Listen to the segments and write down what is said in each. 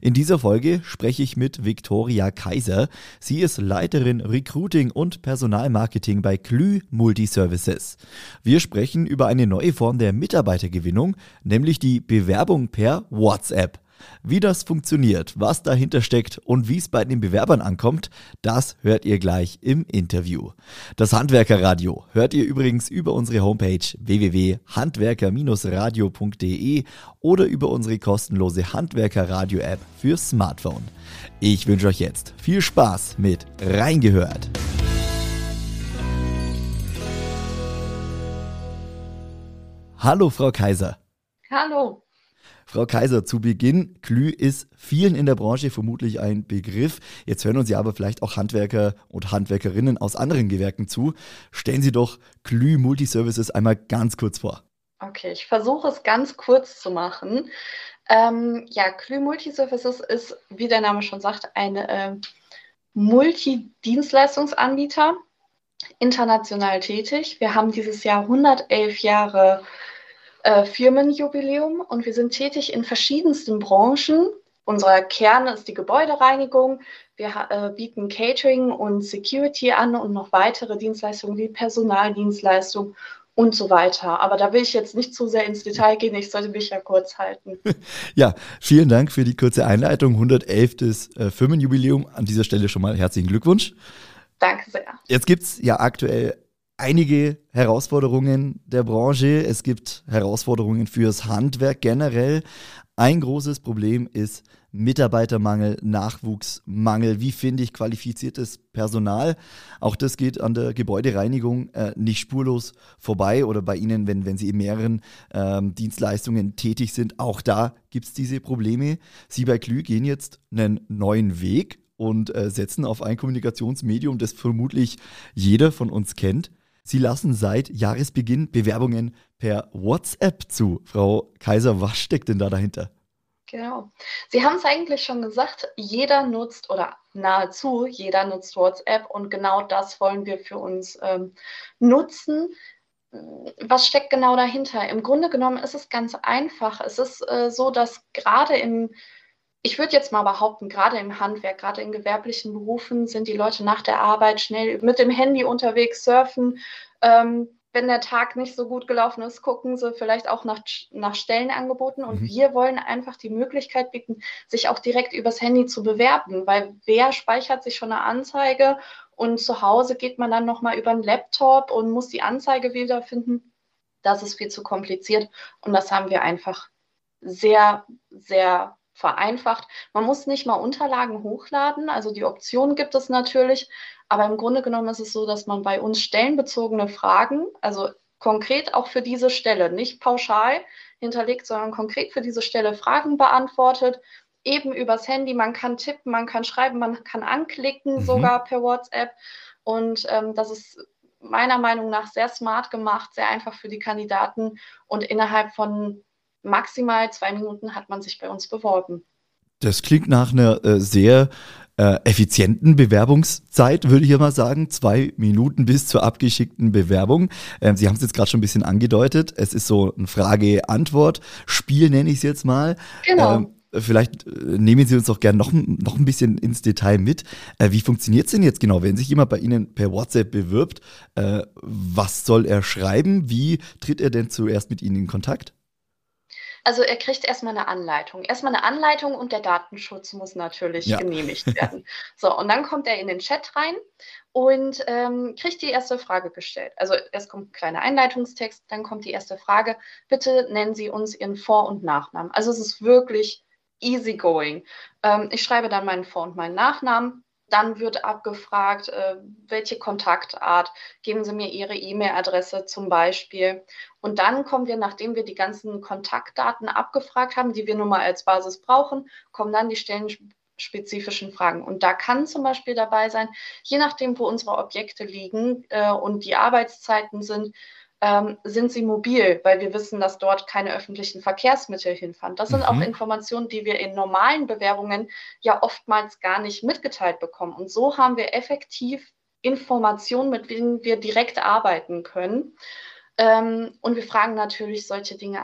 In dieser Folge spreche ich mit Viktoria Kaiser. Sie ist Leiterin Recruiting und Personalmarketing bei Klü Multiservices. Wir sprechen über eine neue Form der Mitarbeitergewinnung, nämlich die Bewerbung per WhatsApp. Wie das funktioniert, was dahinter steckt und wie es bei den Bewerbern ankommt, das hört ihr gleich im Interview. Das Handwerkerradio hört ihr übrigens über unsere Homepage www.handwerker-radio.de oder über unsere kostenlose Handwerkerradio-App für Smartphone. Ich wünsche euch jetzt viel Spaß mit Reingehört. Hallo, Frau Kaiser. Hallo. Frau Kaiser, zu Beginn, Klü ist vielen in der Branche vermutlich ein Begriff. Jetzt hören uns ja aber vielleicht auch Handwerker und Handwerkerinnen aus anderen Gewerken zu. Stellen Sie doch Klü Multiservices einmal ganz kurz vor. Okay, ich versuche es ganz kurz zu machen. Ähm, ja, Klü Multiservices ist, wie der Name schon sagt, ein äh, Multidienstleistungsanbieter, international tätig. Wir haben dieses Jahr 111 Jahre äh, Firmenjubiläum und wir sind tätig in verschiedensten Branchen. Unser Kern ist die Gebäudereinigung. Wir äh, bieten Catering und Security an und noch weitere Dienstleistungen wie Personaldienstleistung und so weiter. Aber da will ich jetzt nicht zu sehr ins Detail gehen. Ich sollte mich ja kurz halten. Ja, vielen Dank für die kurze Einleitung. 111. Äh, Firmenjubiläum. An dieser Stelle schon mal herzlichen Glückwunsch. Danke sehr. Jetzt gibt es ja aktuell einige Herausforderungen der Branche. Es gibt Herausforderungen fürs Handwerk generell. Ein großes Problem ist Mitarbeitermangel, Nachwuchsmangel. Wie finde ich qualifiziertes Personal? Auch das geht an der Gebäudereinigung äh, nicht spurlos vorbei oder bei Ihnen, wenn, wenn Sie in mehreren ähm, Dienstleistungen tätig sind. Auch da gibt es diese Probleme. Sie bei Klü gehen jetzt einen neuen Weg und äh, setzen auf ein Kommunikationsmedium, das vermutlich jeder von uns kennt. Sie lassen seit Jahresbeginn Bewerbungen per WhatsApp zu. Frau Kaiser, was steckt denn da dahinter? Genau. Sie haben es eigentlich schon gesagt, jeder nutzt oder nahezu jeder nutzt WhatsApp und genau das wollen wir für uns ähm, nutzen. Was steckt genau dahinter? Im Grunde genommen ist es ganz einfach. Es ist äh, so, dass gerade im ich würde jetzt mal behaupten, gerade im Handwerk, gerade in gewerblichen Berufen sind die Leute nach der Arbeit schnell mit dem Handy unterwegs, surfen. Ähm, wenn der Tag nicht so gut gelaufen ist, gucken sie vielleicht auch nach, nach Stellenangeboten. Und mhm. wir wollen einfach die Möglichkeit bieten, sich auch direkt übers Handy zu bewerben, weil wer speichert sich schon eine Anzeige und zu Hause geht man dann nochmal über einen Laptop und muss die Anzeige wiederfinden. Das ist viel zu kompliziert und das haben wir einfach sehr, sehr vereinfacht. Man muss nicht mal Unterlagen hochladen, also die Option gibt es natürlich, aber im Grunde genommen ist es so, dass man bei uns stellenbezogene Fragen, also konkret auch für diese Stelle, nicht pauschal hinterlegt, sondern konkret für diese Stelle Fragen beantwortet, eben übers Handy. Man kann tippen, man kann schreiben, man kann anklicken, mhm. sogar per WhatsApp. Und ähm, das ist meiner Meinung nach sehr smart gemacht, sehr einfach für die Kandidaten und innerhalb von maximal zwei Minuten hat man sich bei uns beworben. Das klingt nach einer äh, sehr äh, effizienten Bewerbungszeit, würde ich ja mal sagen. Zwei Minuten bis zur abgeschickten Bewerbung. Ähm, Sie haben es jetzt gerade schon ein bisschen angedeutet. Es ist so ein Frage-Antwort-Spiel, nenne ich es jetzt mal. Genau. Ähm, Vielleicht äh, nehmen Sie uns doch gerne noch, noch ein bisschen ins Detail mit. Äh, wie funktioniert es denn jetzt genau, wenn sich jemand bei Ihnen per WhatsApp bewirbt? Äh, was soll er schreiben? Wie tritt er denn zuerst mit Ihnen in Kontakt? Also er kriegt erstmal eine Anleitung. Erstmal eine Anleitung und der Datenschutz muss natürlich ja. genehmigt werden. So, und dann kommt er in den Chat rein und ähm, kriegt die erste Frage gestellt. Also erst kommt ein kleiner Einleitungstext, dann kommt die erste Frage. Bitte nennen Sie uns Ihren Vor- und Nachnamen. Also es ist wirklich easygoing. Ähm, ich schreibe dann meinen Vor- und meinen Nachnamen dann wird abgefragt, äh, welche Kontaktart, geben Sie mir Ihre E-Mail-Adresse zum Beispiel. Und dann kommen wir, nachdem wir die ganzen Kontaktdaten abgefragt haben, die wir nun mal als Basis brauchen, kommen dann die Stellen, spezifischen Fragen. Und da kann zum Beispiel dabei sein, je nachdem, wo unsere Objekte liegen äh, und die Arbeitszeiten sind, ähm, sind sie mobil, weil wir wissen, dass dort keine öffentlichen Verkehrsmittel hinfahren. Das sind mhm. auch Informationen, die wir in normalen Bewerbungen ja oftmals gar nicht mitgeteilt bekommen. Und so haben wir effektiv Informationen, mit denen wir direkt arbeiten können. Ähm, und wir fragen natürlich solche Dinge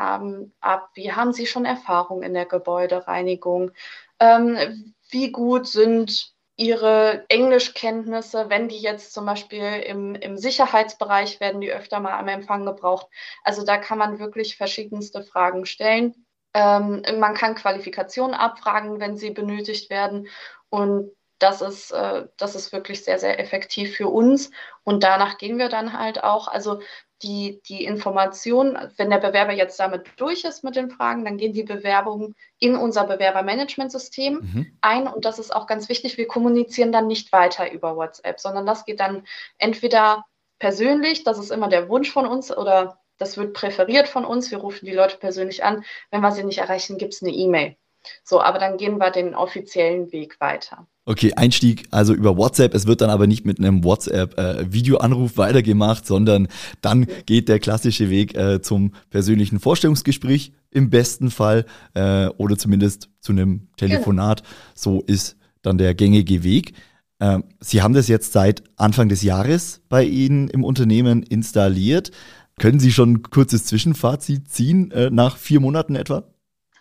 ab, wie haben Sie schon Erfahrung in der Gebäudereinigung? Ähm, wie gut sind ihre Englischkenntnisse, wenn die jetzt zum Beispiel im, im Sicherheitsbereich werden, die öfter mal am Empfang gebraucht. Also da kann man wirklich verschiedenste Fragen stellen. Ähm, man kann Qualifikationen abfragen, wenn sie benötigt werden. Und das ist, äh, das ist wirklich sehr, sehr effektiv für uns. Und danach gehen wir dann halt auch. Also die, die Information, wenn der Bewerber jetzt damit durch ist mit den Fragen, dann gehen die Bewerbungen in unser Bewerbermanagementsystem mhm. ein. Und das ist auch ganz wichtig. Wir kommunizieren dann nicht weiter über WhatsApp, sondern das geht dann entweder persönlich, das ist immer der Wunsch von uns, oder das wird präferiert von uns. Wir rufen die Leute persönlich an. Wenn wir sie nicht erreichen, gibt es eine E-Mail. So, aber dann gehen wir den offiziellen Weg weiter. Okay, Einstieg also über WhatsApp. Es wird dann aber nicht mit einem WhatsApp-Videoanruf äh, weitergemacht, sondern dann geht der klassische Weg äh, zum persönlichen Vorstellungsgespräch im besten Fall äh, oder zumindest zu einem Telefonat. Genau. So ist dann der gängige Weg. Ähm, Sie haben das jetzt seit Anfang des Jahres bei Ihnen im Unternehmen installiert. Können Sie schon ein kurzes Zwischenfazit ziehen äh, nach vier Monaten etwa?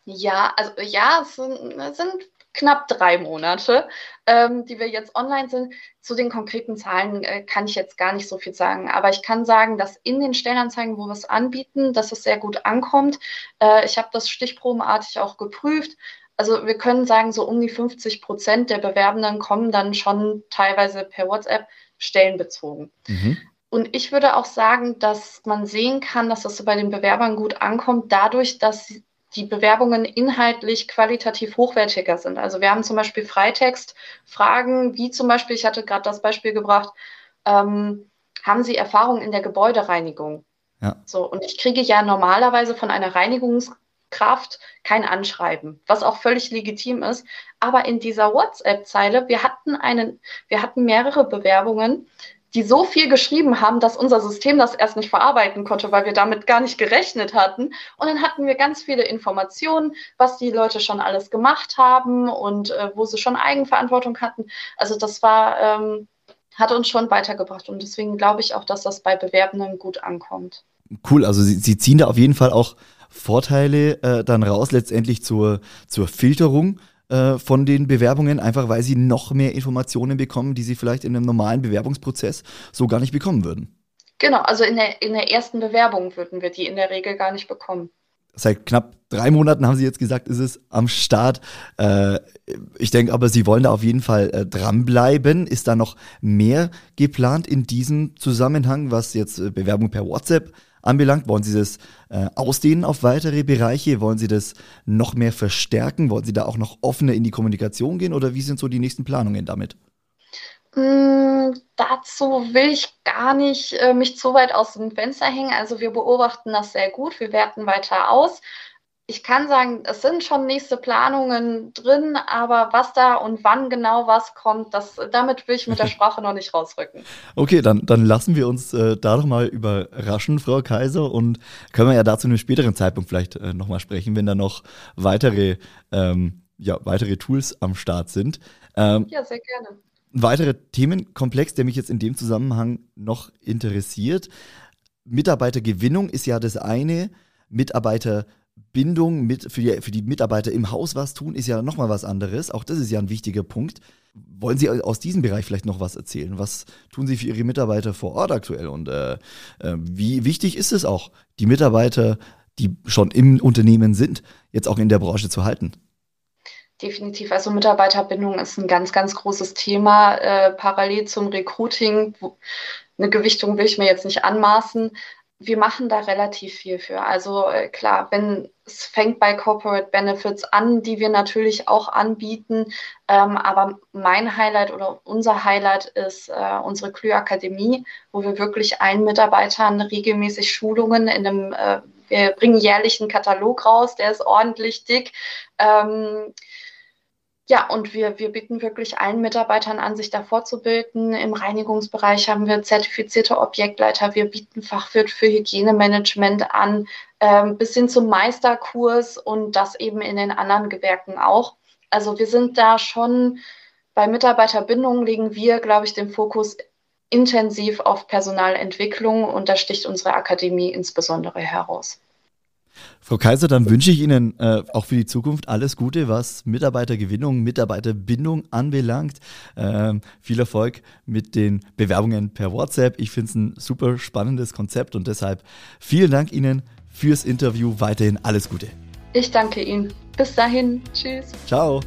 Ja, also ja, es sind, es sind knapp drei Monate, ähm, die wir jetzt online sind. Zu den konkreten Zahlen äh, kann ich jetzt gar nicht so viel sagen, aber ich kann sagen, dass in den Stellenanzeigen, wo wir es anbieten, dass es sehr gut ankommt. Äh, ich habe das stichprobenartig auch geprüft. Also wir können sagen, so um die 50 Prozent der Bewerbenden kommen dann schon teilweise per WhatsApp stellenbezogen. Mhm. Und ich würde auch sagen, dass man sehen kann, dass das so bei den Bewerbern gut ankommt, dadurch, dass die Bewerbungen inhaltlich qualitativ hochwertiger sind. Also wir haben zum Beispiel Freitextfragen, wie zum Beispiel, ich hatte gerade das Beispiel gebracht, ähm, haben Sie Erfahrung in der Gebäudereinigung? Ja. So, und ich kriege ja normalerweise von einer Reinigungskraft kein Anschreiben, was auch völlig legitim ist. Aber in dieser WhatsApp-Zeile, wir hatten einen, wir hatten mehrere Bewerbungen, die so viel geschrieben haben, dass unser System das erst nicht verarbeiten konnte, weil wir damit gar nicht gerechnet hatten. Und dann hatten wir ganz viele Informationen, was die Leute schon alles gemacht haben und äh, wo sie schon Eigenverantwortung hatten. Also das war, ähm, hat uns schon weitergebracht. Und deswegen glaube ich auch, dass das bei Bewerbenden gut ankommt. Cool, also Sie, Sie ziehen da auf jeden Fall auch Vorteile äh, dann raus, letztendlich zur, zur Filterung äh, von den Bewerbungen, einfach weil sie noch mehr Informationen bekommen, die sie vielleicht in einem normalen Bewerbungsprozess so gar nicht bekommen würden. Genau, also in der, in der ersten Bewerbung würden wir die in der Regel gar nicht bekommen. Seit knapp drei Monaten haben Sie jetzt gesagt, ist es am Start. Äh, ich denke aber, Sie wollen da auf jeden Fall äh, dranbleiben. Ist da noch mehr geplant in diesem Zusammenhang, was jetzt äh, Bewerbung per WhatsApp anbelangt? Wollen Sie das äh, ausdehnen auf weitere Bereiche? Wollen Sie das noch mehr verstärken? Wollen Sie da auch noch offener in die Kommunikation gehen oder wie sind so die nächsten Planungen damit? Mm, dazu will ich gar nicht äh, mich zu weit aus dem Fenster hängen. Also wir beobachten das sehr gut, wir werten weiter aus ich kann sagen, es sind schon nächste Planungen drin, aber was da und wann genau was kommt, das, damit will ich mit der Sprache noch nicht rausrücken. Okay, dann, dann lassen wir uns äh, da doch mal überraschen, Frau Kaiser, und können wir ja dazu einem späteren Zeitpunkt vielleicht äh, nochmal sprechen, wenn da noch weitere, ähm, ja, weitere Tools am Start sind. Ähm, ja, sehr gerne. Ein weiterer Themenkomplex, der mich jetzt in dem Zusammenhang noch Mitarbeitergewinnung ist ja das eine, Mitarbeiter Bindung mit, für, die, für die Mitarbeiter im Haus was tun, ist ja nochmal was anderes. Auch das ist ja ein wichtiger Punkt. Wollen Sie aus diesem Bereich vielleicht noch was erzählen? Was tun Sie für Ihre Mitarbeiter vor Ort aktuell? Und äh, äh, wie wichtig ist es auch, die Mitarbeiter, die schon im Unternehmen sind, jetzt auch in der Branche zu halten? Definitiv. Also Mitarbeiterbindung ist ein ganz, ganz großes Thema. Äh, parallel zum Recruiting. Eine Gewichtung will ich mir jetzt nicht anmaßen wir machen da relativ viel für. Also äh, klar, wenn es fängt bei Corporate Benefits an, die wir natürlich auch anbieten. Ähm, aber mein Highlight oder unser Highlight ist äh, unsere Klü Akademie, wo wir wirklich allen Mitarbeitern regelmäßig Schulungen in einem, äh, wir bringen jährlich einen Katalog raus, der ist ordentlich dick. Ähm, ja, und wir, wir bieten wirklich allen Mitarbeitern an, sich da fortzubilden. Im Reinigungsbereich haben wir zertifizierte Objektleiter. Wir bieten Fachwirt für Hygienemanagement an, ähm, bis hin zum Meisterkurs und das eben in den anderen Gewerken auch. Also wir sind da schon bei Mitarbeiterbindung legen wir, glaube ich, den Fokus intensiv auf Personalentwicklung und da sticht unsere Akademie insbesondere heraus. Frau Kaiser, dann wünsche ich Ihnen äh, auch für die Zukunft alles Gute, was Mitarbeitergewinnung, Mitarbeiterbindung anbelangt. Ähm, viel Erfolg mit den Bewerbungen per WhatsApp. Ich finde es ein super spannendes Konzept und deshalb vielen Dank Ihnen fürs Interview. Weiterhin alles Gute. Ich danke Ihnen. Bis dahin. Tschüss. Ciao.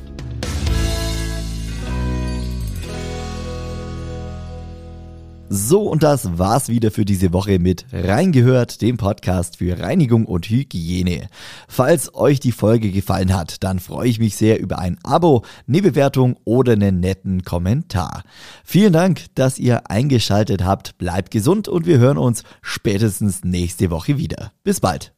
So, und das war's wieder für diese Woche mit Reingehört, dem Podcast für Reinigung und Hygiene. Falls euch die Folge gefallen hat, dann freue ich mich sehr über ein Abo, eine Bewertung oder einen netten Kommentar. Vielen Dank, dass ihr eingeschaltet habt. Bleibt gesund und wir hören uns spätestens nächste Woche wieder. Bis bald.